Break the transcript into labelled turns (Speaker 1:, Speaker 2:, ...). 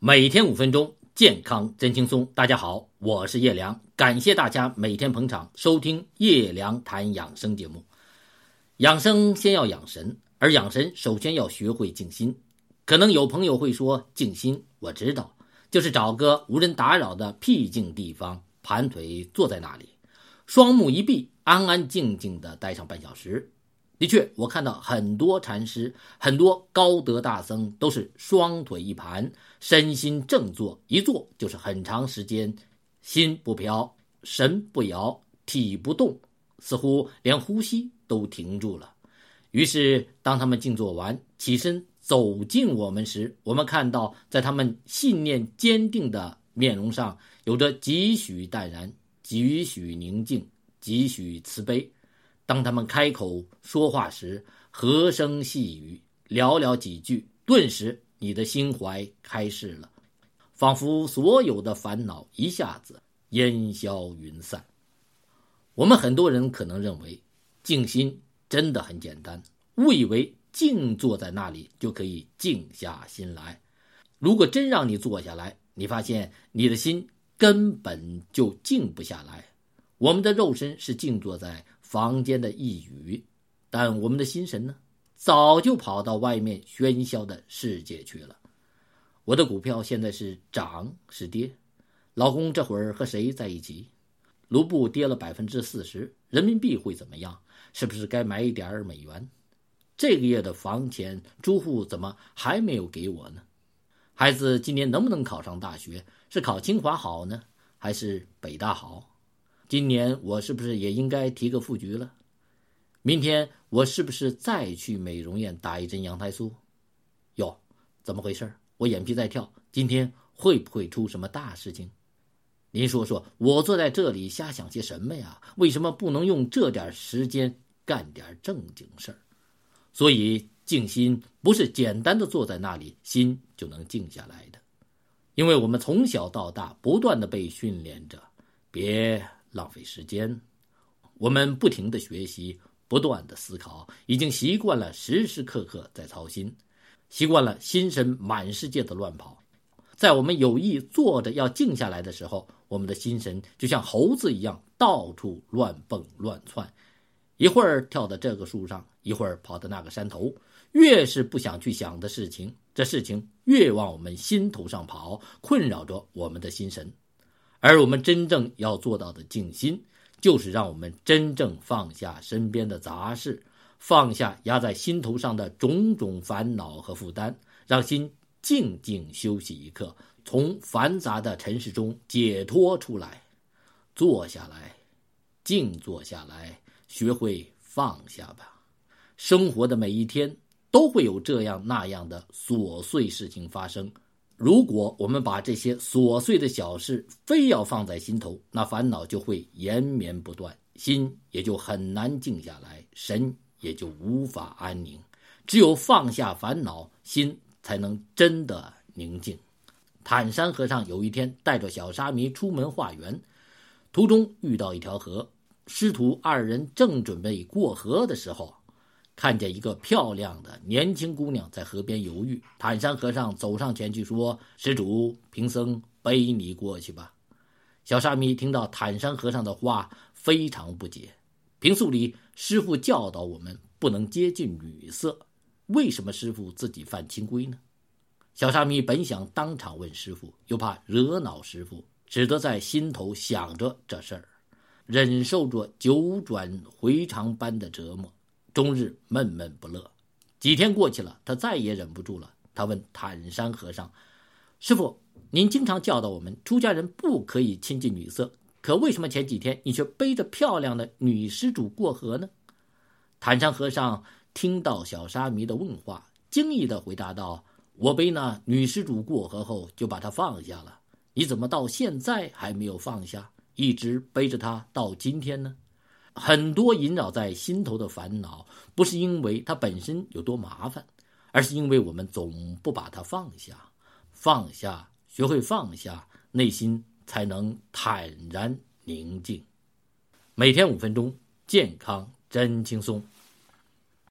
Speaker 1: 每天五分钟，健康真轻松。大家好，我是叶良，感谢大家每天捧场收听叶良谈养生节目。养生先要养神，而养神首先要学会静心。可能有朋友会说，静心我知道，就是找个无人打扰的僻静地方，盘腿坐在那里，双目一闭，安安静静的待上半小时。的确，我看到很多禅师、很多高德大僧都是双腿一盘，身心正坐，一坐就是很长时间，心不飘，神不摇，体不动，似乎连呼吸都停住了。于是，当他们静坐完，起身走近我们时，我们看到在他们信念坚定的面容上，有着几许淡然，几许宁静，几许慈悲。当他们开口说话时，和声细语，寥寥几句，顿时你的心怀开释了，仿佛所有的烦恼一下子烟消云散。我们很多人可能认为静心真的很简单，误以为静坐在那里就可以静下心来。如果真让你坐下来，你发现你的心根本就静不下来。我们的肉身是静坐在。房间的一隅，但我们的心神呢，早就跑到外面喧嚣的世界去了。我的股票现在是涨是跌？老公这会儿和谁在一起？卢布跌了百分之四十，人民币会怎么样？是不是该买一点美元？这个月的房钱，租户怎么还没有给我呢？孩子今年能不能考上大学？是考清华好呢，还是北大好？今年我是不是也应该提个副局了？明天我是不是再去美容院打一针羊胎素？哟，怎么回事？我眼皮在跳，今天会不会出什么大事情？您说说，我坐在这里瞎想些什么呀？为什么不能用这点时间干点正经事儿？所以静心不是简单的坐在那里，心就能静下来的，因为我们从小到大不断的被训练着，别。浪费时间，我们不停的学习，不断的思考，已经习惯了时时刻刻在操心，习惯了心神满世界的乱跑。在我们有意坐着要静下来的时候，我们的心神就像猴子一样到处乱蹦乱窜，一会儿跳到这个树上，一会儿跑到那个山头。越是不想去想的事情，这事情越往我们心头上跑，困扰着我们的心神。而我们真正要做到的静心，就是让我们真正放下身边的杂事，放下压在心头上的种种烦恼和负担，让心静静休息一刻，从繁杂的尘世中解脱出来，坐下来，静坐下来，学会放下吧。生活的每一天都会有这样那样的琐碎事情发生。如果我们把这些琐碎的小事非要放在心头，那烦恼就会延绵不断，心也就很难静下来，神也就无法安宁。只有放下烦恼，心才能真的宁静。坦山和尚有一天带着小沙弥出门化缘，途中遇到一条河，师徒二人正准备过河的时候。看见一个漂亮的年轻姑娘在河边游浴，坦山和尚走上前去说：“施主，贫僧背你过去吧。”小沙弥听到坦山和尚的话，非常不解。平素里师傅教导我们不能接近女色，为什么师傅自己犯清规呢？小沙弥本想当场问师傅，又怕惹恼师傅，只得在心头想着这事儿，忍受着九转回肠般的折磨。终日闷闷不乐，几天过去了，他再也忍不住了。他问坦山和尚：“师傅，您经常教导我们出家人不可以亲近女色，可为什么前几天你却背着漂亮的女施主过河呢？”坦山和尚听到小沙弥的问话，惊异地回答道：“我背那女施主过河后，就把她放下了。你怎么到现在还没有放下，一直背着她到今天呢？”很多萦绕在心头的烦恼，不是因为它本身有多麻烦，而是因为我们总不把它放下。放下，学会放下，内心才能坦然宁静。每天五分钟，健康真轻松。